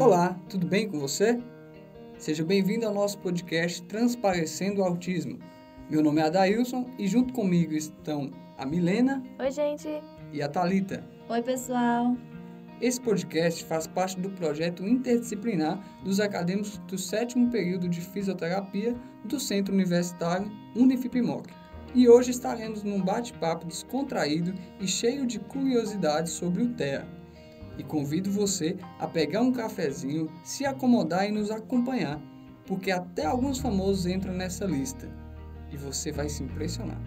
Olá, tudo bem com você? Seja bem-vindo ao nosso podcast Transparecendo o Autismo. Meu nome é Adailson e junto comigo estão a Milena. Oi, gente. E a Talita. Oi, pessoal. Esse podcast faz parte do projeto interdisciplinar dos acadêmicos do sétimo período de fisioterapia do Centro Universitário Unifipimoc. E hoje estaremos num bate-papo descontraído e cheio de curiosidades sobre o TEA. E convido você a pegar um cafezinho, se acomodar e nos acompanhar, porque até alguns famosos entram nessa lista. E você vai se impressionar.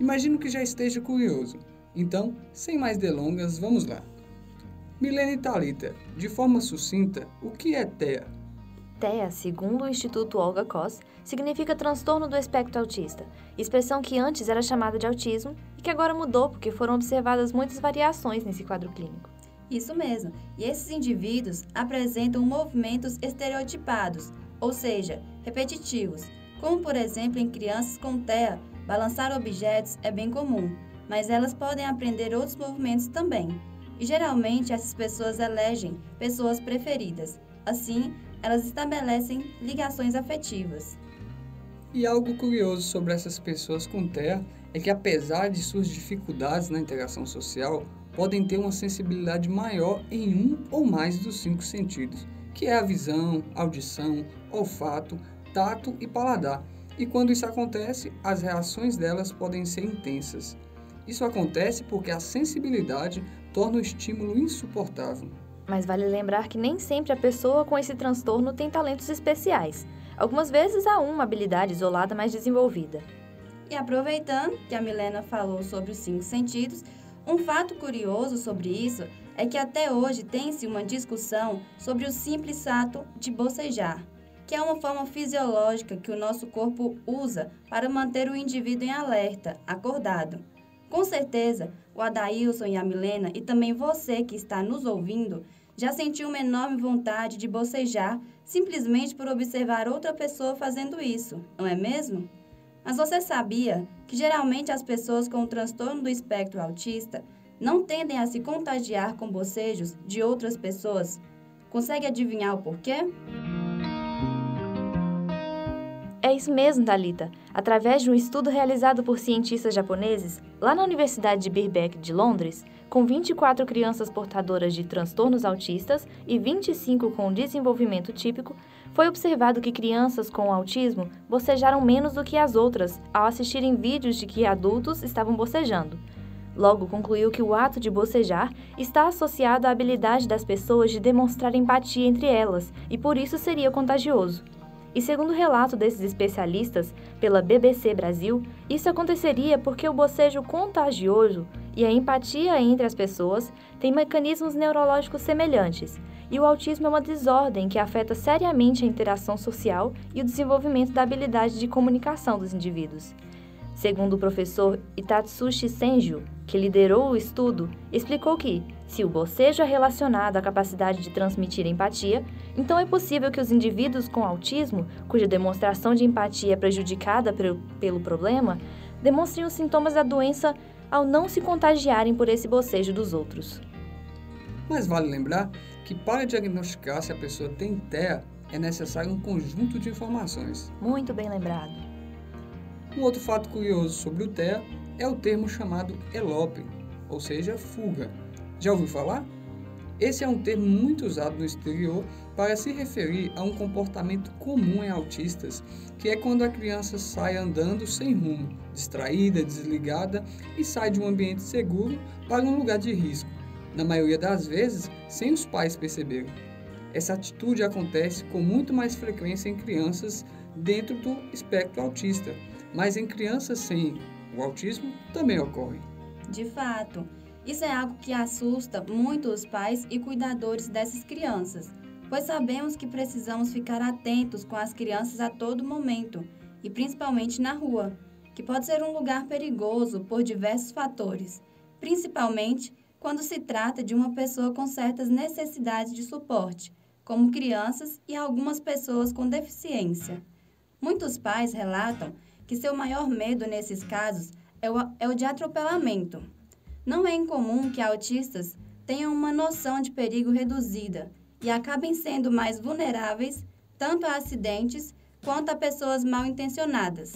Imagino que já esteja curioso. Então, sem mais delongas, vamos lá. Milene Thalita, de forma sucinta, o que é TEA? TEA, segundo o Instituto Olga Koss, significa transtorno do espectro autista, expressão que antes era chamada de autismo e que agora mudou porque foram observadas muitas variações nesse quadro clínico. Isso mesmo. E esses indivíduos apresentam movimentos estereotipados, ou seja, repetitivos, como por exemplo em crianças com TEA, Balançar objetos é bem comum, mas elas podem aprender outros movimentos também. E geralmente essas pessoas elegem pessoas preferidas. Assim, elas estabelecem ligações afetivas. E algo curioso sobre essas pessoas com TEA é que, apesar de suas dificuldades na interação social, podem ter uma sensibilidade maior em um ou mais dos cinco sentidos, que é a visão, audição, olfato, tato e paladar e quando isso acontece, as reações delas podem ser intensas. Isso acontece porque a sensibilidade torna o estímulo insuportável. Mas vale lembrar que nem sempre a pessoa com esse transtorno tem talentos especiais. Algumas vezes há uma habilidade isolada mais desenvolvida. E aproveitando que a Milena falou sobre os cinco sentidos, um fato curioso sobre isso é que até hoje tem-se uma discussão sobre o simples ato de bocejar que é uma forma fisiológica que o nosso corpo usa para manter o indivíduo em alerta, acordado. Com certeza, o Adailson e a Milena, e também você que está nos ouvindo, já sentiu uma enorme vontade de bocejar simplesmente por observar outra pessoa fazendo isso, não é mesmo? Mas você sabia que geralmente as pessoas com o transtorno do espectro autista não tendem a se contagiar com bocejos de outras pessoas? Consegue adivinhar o porquê? É isso mesmo, Dalita. Através de um estudo realizado por cientistas japoneses, lá na Universidade de Birkbeck de Londres, com 24 crianças portadoras de transtornos autistas e 25 com desenvolvimento típico, foi observado que crianças com autismo bocejaram menos do que as outras ao assistirem vídeos de que adultos estavam bocejando. Logo, concluiu que o ato de bocejar está associado à habilidade das pessoas de demonstrar empatia entre elas e por isso seria contagioso. E segundo o relato desses especialistas pela BBC Brasil, isso aconteceria porque o bocejo contagioso e a empatia entre as pessoas têm mecanismos neurológicos semelhantes, e o autismo é uma desordem que afeta seriamente a interação social e o desenvolvimento da habilidade de comunicação dos indivíduos. Segundo o professor Itatsushi Senju, que liderou o estudo, explicou que, se o bocejo é relacionado à capacidade de transmitir empatia, então é possível que os indivíduos com autismo, cuja demonstração de empatia é prejudicada pelo problema, demonstrem os sintomas da doença ao não se contagiarem por esse bocejo dos outros. Mas vale lembrar que para diagnosticar se a pessoa tem TEA, é necessário um conjunto de informações. Muito bem lembrado. Um outro fato curioso sobre o TEA é o termo chamado elope, ou seja, fuga. Já ouviu falar? Esse é um termo muito usado no exterior para se referir a um comportamento comum em autistas, que é quando a criança sai andando sem rumo, distraída, desligada e sai de um ambiente seguro para um lugar de risco, na maioria das vezes sem os pais perceberem. Essa atitude acontece com muito mais frequência em crianças dentro do espectro autista mas em crianças sem o autismo também ocorre. De fato, isso é algo que assusta muito os pais e cuidadores dessas crianças, pois sabemos que precisamos ficar atentos com as crianças a todo momento, e principalmente na rua, que pode ser um lugar perigoso por diversos fatores, principalmente quando se trata de uma pessoa com certas necessidades de suporte, como crianças e algumas pessoas com deficiência. Muitos pais relatam que seu maior medo nesses casos é o, é o de atropelamento. Não é incomum que autistas tenham uma noção de perigo reduzida e acabem sendo mais vulneráveis tanto a acidentes quanto a pessoas mal intencionadas.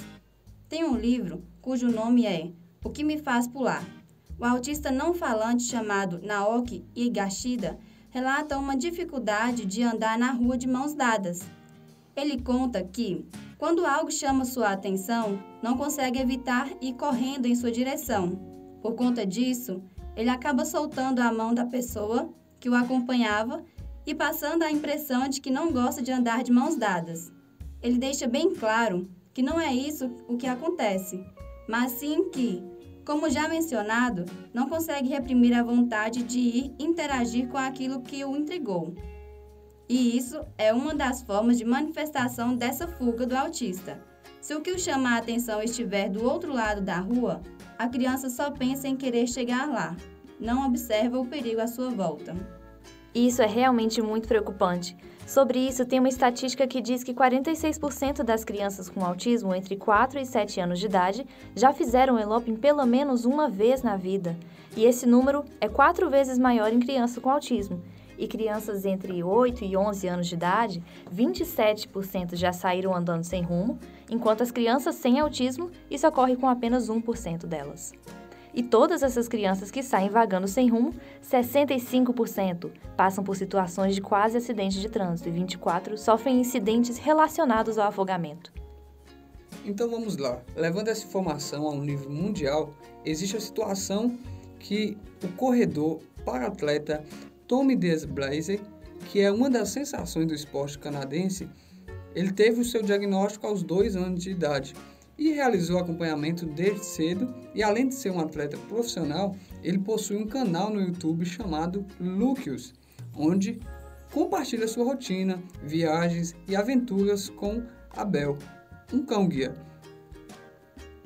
Tem um livro cujo nome é O que me faz pular. O autista não falante chamado Naoki Higashida relata uma dificuldade de andar na rua de mãos dadas. Ele conta que, quando algo chama sua atenção, não consegue evitar ir correndo em sua direção. Por conta disso, ele acaba soltando a mão da pessoa que o acompanhava e passando a impressão de que não gosta de andar de mãos dadas. Ele deixa bem claro que não é isso o que acontece, mas sim que, como já mencionado, não consegue reprimir a vontade de ir interagir com aquilo que o intrigou. E isso é uma das formas de manifestação dessa fuga do autista. Se o que o chama a atenção estiver do outro lado da rua, a criança só pensa em querer chegar lá, não observa o perigo à sua volta. Isso é realmente muito preocupante. Sobre isso, tem uma estatística que diz que 46% das crianças com autismo entre 4 e 7 anos de idade já fizeram eloping pelo menos uma vez na vida. E esse número é quatro vezes maior em crianças com autismo. E crianças entre 8 e 11 anos de idade, 27% já saíram andando sem rumo, enquanto as crianças sem autismo, isso ocorre com apenas 1% delas. E todas essas crianças que saem vagando sem rumo, 65% passam por situações de quase acidente de trânsito e 24% sofrem incidentes relacionados ao afogamento. Então vamos lá. Levando essa informação a um nível mundial, existe a situação que o corredor para-atleta Tommy Desblazer, que é uma das sensações do esporte canadense, ele teve o seu diagnóstico aos dois anos de idade e realizou acompanhamento desde cedo e além de ser um atleta profissional, ele possui um canal no YouTube chamado Lucius, onde compartilha sua rotina, viagens e aventuras com Abel, um cão guia.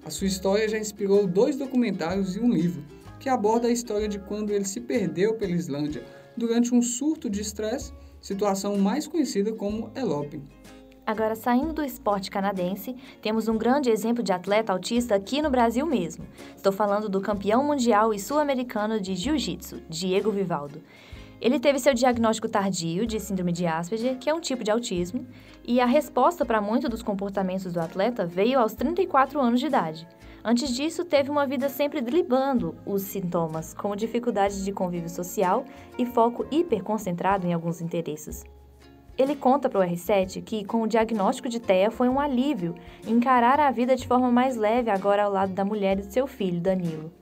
A sua história já inspirou dois documentários e um livro, que aborda a história de quando ele se perdeu pela Islândia durante um surto de estresse, situação mais conhecida como eloping. Agora, saindo do esporte canadense, temos um grande exemplo de atleta autista aqui no Brasil mesmo. Estou falando do campeão mundial e sul-americano de jiu-jitsu, Diego Vivaldo. Ele teve seu diagnóstico tardio de síndrome de Asperger, que é um tipo de autismo, e a resposta para muitos dos comportamentos do atleta veio aos 34 anos de idade. Antes disso, teve uma vida sempre driblando os sintomas, como dificuldades de convívio social e foco hiperconcentrado em alguns interesses. Ele conta para o R7 que, com o diagnóstico de TEA, foi um alívio encarar a vida de forma mais leve agora ao lado da mulher e do seu filho, Danilo.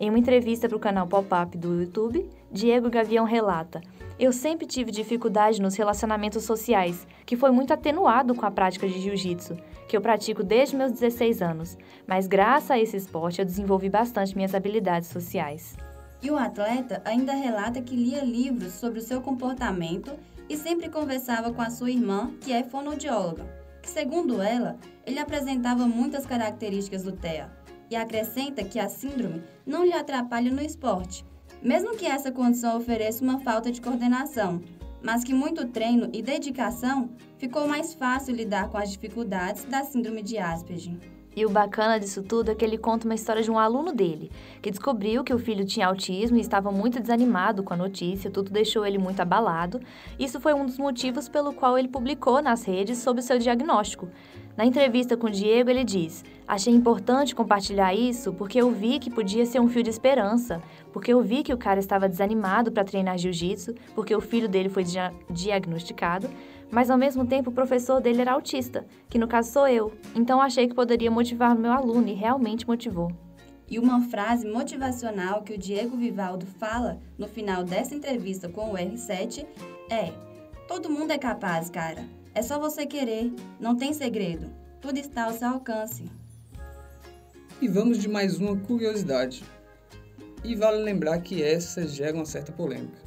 Em uma entrevista para o canal Pop-Up do YouTube, Diego Gavião relata: Eu sempre tive dificuldade nos relacionamentos sociais, que foi muito atenuado com a prática de jiu-jitsu, que eu pratico desde meus 16 anos, mas graças a esse esporte eu desenvolvi bastante minhas habilidades sociais. E o atleta ainda relata que lia livros sobre o seu comportamento e sempre conversava com a sua irmã, que é fonoaudióloga, que, segundo ela, ele apresentava muitas características do TEA, e acrescenta que a síndrome não lhe atrapalha no esporte, mesmo que essa condição ofereça uma falta de coordenação, mas que muito treino e dedicação ficou mais fácil lidar com as dificuldades da síndrome de Asperger. E o bacana disso tudo é que ele conta uma história de um aluno dele, que descobriu que o filho tinha autismo e estava muito desanimado com a notícia, tudo deixou ele muito abalado. Isso foi um dos motivos pelo qual ele publicou nas redes sobre o seu diagnóstico. Na entrevista com o Diego, ele diz: Achei importante compartilhar isso porque eu vi que podia ser um fio de esperança, porque eu vi que o cara estava desanimado para treinar jiu-jitsu, porque o filho dele foi dia diagnosticado, mas ao mesmo tempo o professor dele era autista, que no caso sou eu. Então achei que poderia motivar meu aluno e realmente motivou. E uma frase motivacional que o Diego Vivaldo fala no final dessa entrevista com o R7 é: Todo mundo é capaz, cara. É só você querer, não tem segredo. Tudo está ao seu alcance. E vamos de mais uma curiosidade. E vale lembrar que essa gera uma certa polêmica.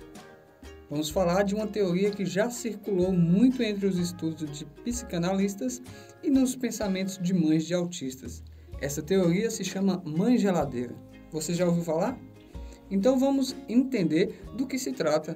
Vamos falar de uma teoria que já circulou muito entre os estudos de psicanalistas e nos pensamentos de mães de autistas. Essa teoria se chama mãe geladeira. Você já ouviu falar? Então vamos entender do que se trata,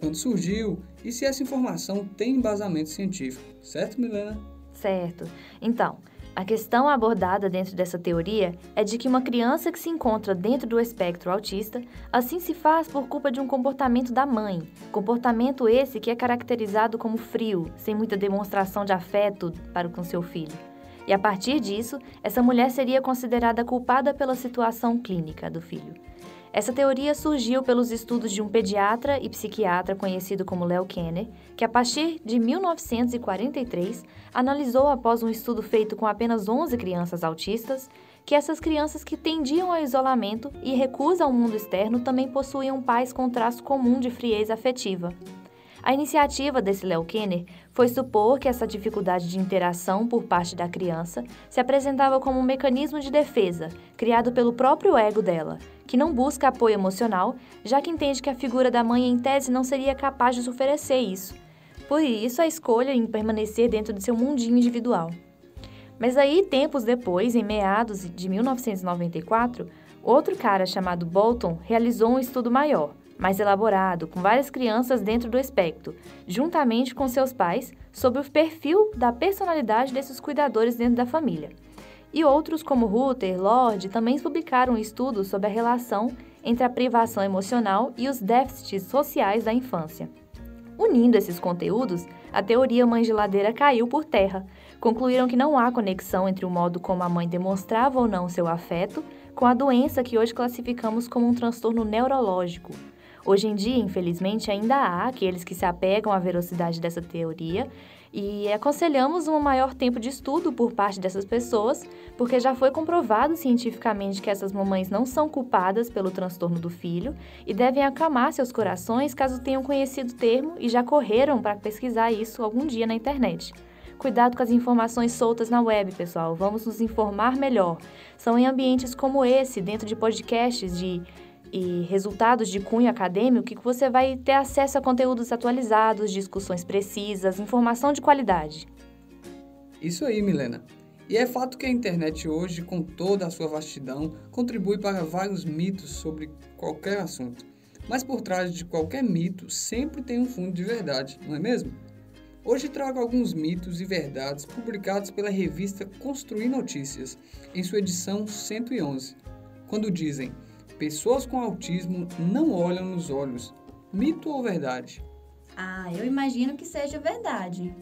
quando surgiu e se essa informação tem embasamento científico, certo, Milena? Certo. Então, A questão abordada dentro dessa teoria é de que uma criança que se encontra dentro do espectro autista assim se faz por culpa de um comportamento da mãe, comportamento esse que é caracterizado como frio, sem muita demonstração de afeto para com seu filho. E a partir disso, essa mulher seria considerada culpada pela situação clínica do filho. Essa teoria surgiu pelos estudos de um pediatra e psiquiatra conhecido como Leo Kenner, que a partir de 1943 analisou após um estudo feito com apenas 11 crianças autistas que essas crianças que tendiam ao isolamento e recusa ao mundo externo também possuíam pais com traço comum de frieza afetiva. A iniciativa desse Léo Kenner foi supor que essa dificuldade de interação por parte da criança se apresentava como um mecanismo de defesa criado pelo próprio ego dela, que não busca apoio emocional, já que entende que a figura da mãe em tese não seria capaz de oferecer isso. Por isso, a escolha em permanecer dentro de seu mundinho individual. Mas aí, tempos depois, em meados de 1994, outro cara chamado Bolton realizou um estudo maior, mais elaborado, com várias crianças dentro do espectro, juntamente com seus pais, sobre o perfil da personalidade desses cuidadores dentro da família. E outros, como Ruther, Lord, também publicaram estudos sobre a relação entre a privação emocional e os déficits sociais da infância. Unindo esses conteúdos, a teoria mãe geladeira caiu por terra. Concluíram que não há conexão entre o modo como a mãe demonstrava ou não seu afeto com a doença que hoje classificamos como um transtorno neurológico. Hoje em dia, infelizmente, ainda há aqueles que se apegam à velocidade dessa teoria e aconselhamos um maior tempo de estudo por parte dessas pessoas, porque já foi comprovado cientificamente que essas mamães não são culpadas pelo transtorno do filho e devem acalmar seus corações caso tenham conhecido o termo e já correram para pesquisar isso algum dia na internet. Cuidado com as informações soltas na web, pessoal. Vamos nos informar melhor. São em ambientes como esse, dentro de podcasts de e resultados de cunho acadêmico que você vai ter acesso a conteúdos atualizados, discussões precisas, informação de qualidade. Isso aí, Milena. E é fato que a internet hoje, com toda a sua vastidão, contribui para vários mitos sobre qualquer assunto. Mas por trás de qualquer mito sempre tem um fundo de verdade, não é mesmo? Hoje trago alguns mitos e verdades publicados pela revista Construir Notícias, em sua edição 111, quando dizem Pessoas com autismo não olham nos olhos. Mito ou verdade? Ah, eu imagino que seja verdade.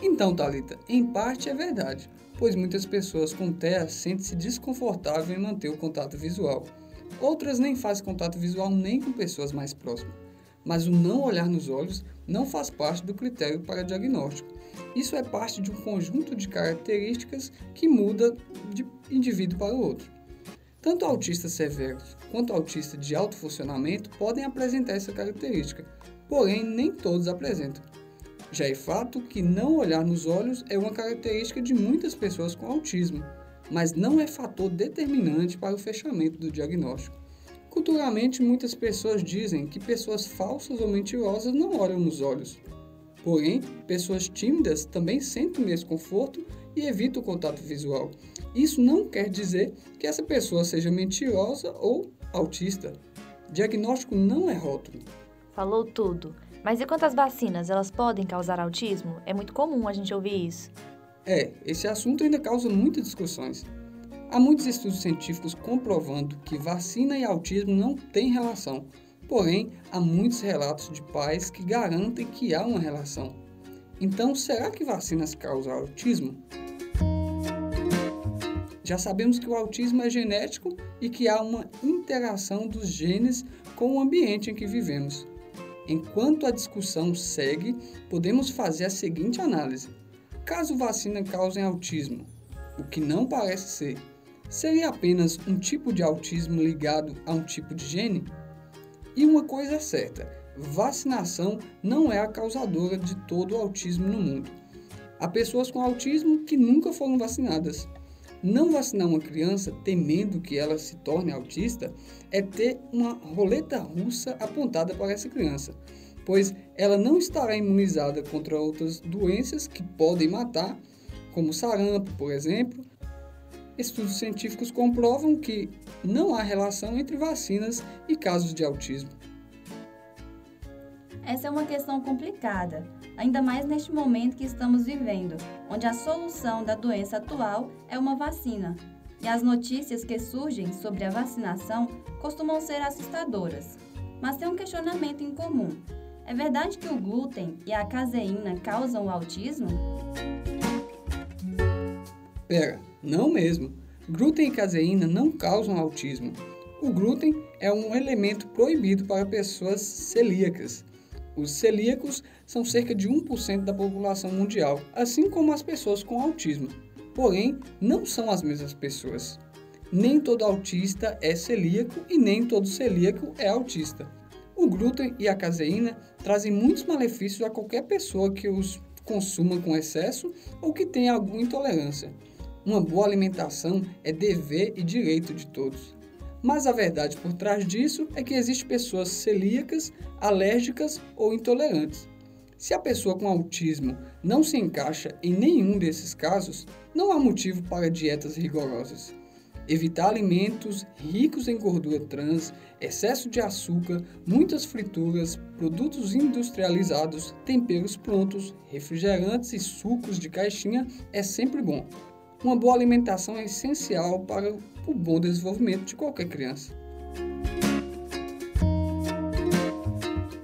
Então, Talita, em parte é verdade, pois muitas pessoas com TEA sentem-se desconfortáveis em manter o contato visual. Outras nem fazem contato visual nem com pessoas mais próximas. Mas o não olhar nos olhos não faz parte do critério para diagnóstico. Isso é parte de um conjunto de características que muda de indivíduo para o outro. Tanto autistas severos quanto autistas de alto funcionamento podem apresentar essa característica, porém nem todos apresentam. Já é fato que não olhar nos olhos é uma característica de muitas pessoas com autismo, mas não é fator determinante para o fechamento do diagnóstico. Culturalmente, muitas pessoas dizem que pessoas falsas ou mentirosas não olham nos olhos. Porém, pessoas tímidas também sentem desconforto e evitam o contato visual. Isso não quer dizer que essa pessoa seja mentirosa ou autista. Diagnóstico não é rótulo. Falou tudo. Mas e quanto às vacinas? Elas podem causar autismo? É muito comum a gente ouvir isso. É, esse assunto ainda causa muitas discussões. Há muitos estudos científicos comprovando que vacina e autismo não têm relação, Porém, há muitos relatos de pais que garantem que há uma relação. Então, será que vacinas causam autismo? Já sabemos que o autismo é genético e que há uma interação dos genes com o ambiente em que vivemos. Enquanto a discussão segue, podemos fazer a seguinte análise: caso vacina cause autismo, o que não parece ser, seria apenas um tipo de autismo ligado a um tipo de gene? E uma coisa é certa: vacinação não é a causadora de todo o autismo no mundo. Há pessoas com autismo que nunca foram vacinadas. Não vacinar uma criança temendo que ela se torne autista é ter uma roleta russa apontada para essa criança, pois ela não estará imunizada contra outras doenças que podem matar, como sarampo, por exemplo. Estudos científicos comprovam que não há relação entre vacinas e casos de autismo. Essa é uma questão complicada, ainda mais neste momento que estamos vivendo, onde a solução da doença atual é uma vacina. E as notícias que surgem sobre a vacinação costumam ser assustadoras. Mas tem um questionamento em comum. É verdade que o glúten e a caseína causam o autismo? Pera, não mesmo. Glúten e caseína não causam autismo. O glúten é um elemento proibido para pessoas celíacas. Os celíacos são cerca de 1% da população mundial, assim como as pessoas com autismo. Porém, não são as mesmas pessoas. Nem todo autista é celíaco e nem todo celíaco é autista. O glúten e a caseína trazem muitos malefícios a qualquer pessoa que os consuma com excesso ou que tenha alguma intolerância. Uma boa alimentação é dever e direito de todos. Mas a verdade por trás disso é que existem pessoas celíacas, alérgicas ou intolerantes. Se a pessoa com autismo não se encaixa em nenhum desses casos, não há motivo para dietas rigorosas. Evitar alimentos ricos em gordura trans, excesso de açúcar, muitas frituras, produtos industrializados, temperos prontos, refrigerantes e sucos de caixinha é sempre bom. Uma boa alimentação é essencial para o bom desenvolvimento de qualquer criança.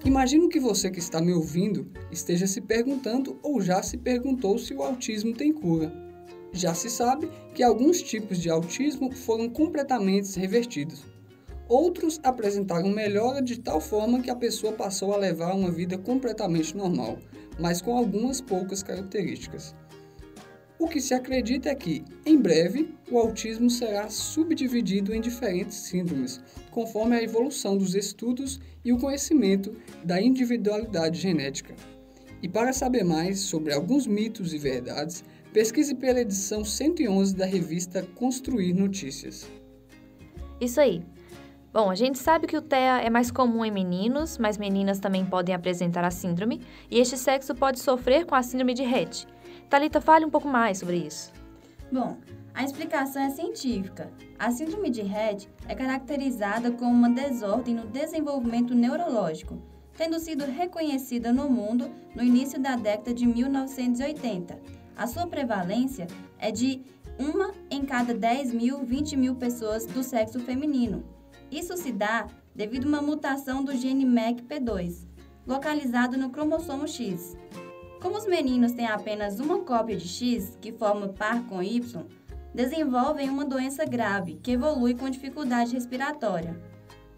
Imagino que você que está me ouvindo esteja se perguntando ou já se perguntou se o autismo tem cura. Já se sabe que alguns tipos de autismo foram completamente revertidos. Outros apresentaram melhora de tal forma que a pessoa passou a levar uma vida completamente normal, mas com algumas poucas características. O que se acredita é que, em breve, o autismo será subdividido em diferentes síndromes, conforme a evolução dos estudos e o conhecimento da individualidade genética. E para saber mais sobre alguns mitos e verdades, pesquise pela edição 111 da revista Construir Notícias. Isso aí. Bom, a gente sabe que o TEA é mais comum em meninos, mas meninas também podem apresentar a síndrome, e este sexo pode sofrer com a síndrome de Rett. Talita, fale um pouco mais sobre isso. Bom, a explicação é científica. A síndrome de Rett é caracterizada como uma desordem no desenvolvimento neurológico, tendo sido reconhecida no mundo no início da década de 1980. A sua prevalência é de uma em cada 10 mil, 20 mil pessoas do sexo feminino. Isso se dá devido a uma mutação do gene MECP2, localizado no cromossomo X. Como os meninos têm apenas uma cópia de X, que forma par com Y, desenvolvem uma doença grave que evolui com dificuldade respiratória.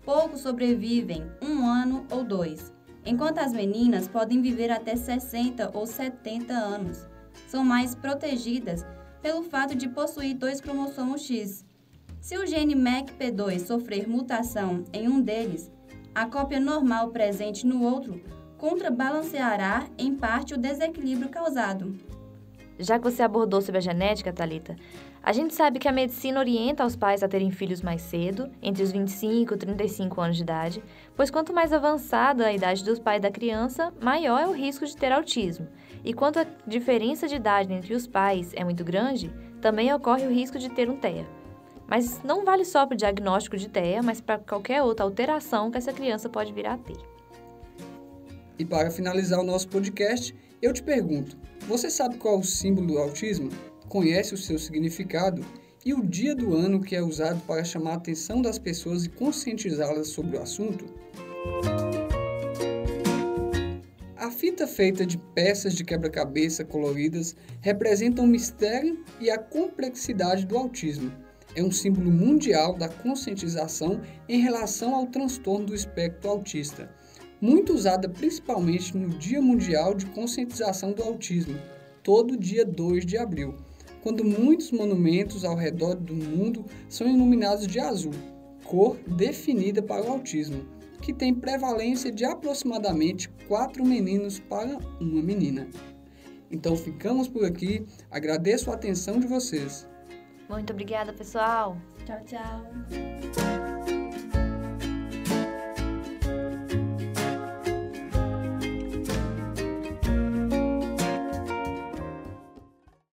Poucos sobrevivem um ano ou dois, enquanto as meninas podem viver até 60 ou 70 anos. São mais protegidas pelo fato de possuir dois cromossomos X. Se o gene MECP2 sofrer mutação em um deles, a cópia normal presente no outro contrabalanceará em parte o desequilíbrio causado. Já que você abordou sobre a genética, Talita, a gente sabe que a medicina orienta os pais a terem filhos mais cedo, entre os 25 e 35 anos de idade, pois quanto mais avançada a idade dos pais da criança, maior é o risco de ter autismo. E quanto a diferença de idade entre os pais é muito grande, também ocorre o risco de ter um TEA. Mas não vale só para o diagnóstico de TEA, mas para qualquer outra alteração que essa criança pode vir a ter. E para finalizar o nosso podcast, eu te pergunto: você sabe qual é o símbolo do autismo? Conhece o seu significado? E o dia do ano que é usado para chamar a atenção das pessoas e conscientizá-las sobre o assunto? A fita feita de peças de quebra-cabeça coloridas representa o mistério e a complexidade do autismo. É um símbolo mundial da conscientização em relação ao transtorno do espectro autista muito usada principalmente no Dia Mundial de Conscientização do Autismo, todo dia 2 de abril, quando muitos monumentos ao redor do mundo são iluminados de azul, cor definida para o autismo, que tem prevalência de aproximadamente 4 meninos para uma menina. Então ficamos por aqui, agradeço a atenção de vocês. Muito obrigada, pessoal. Tchau, tchau.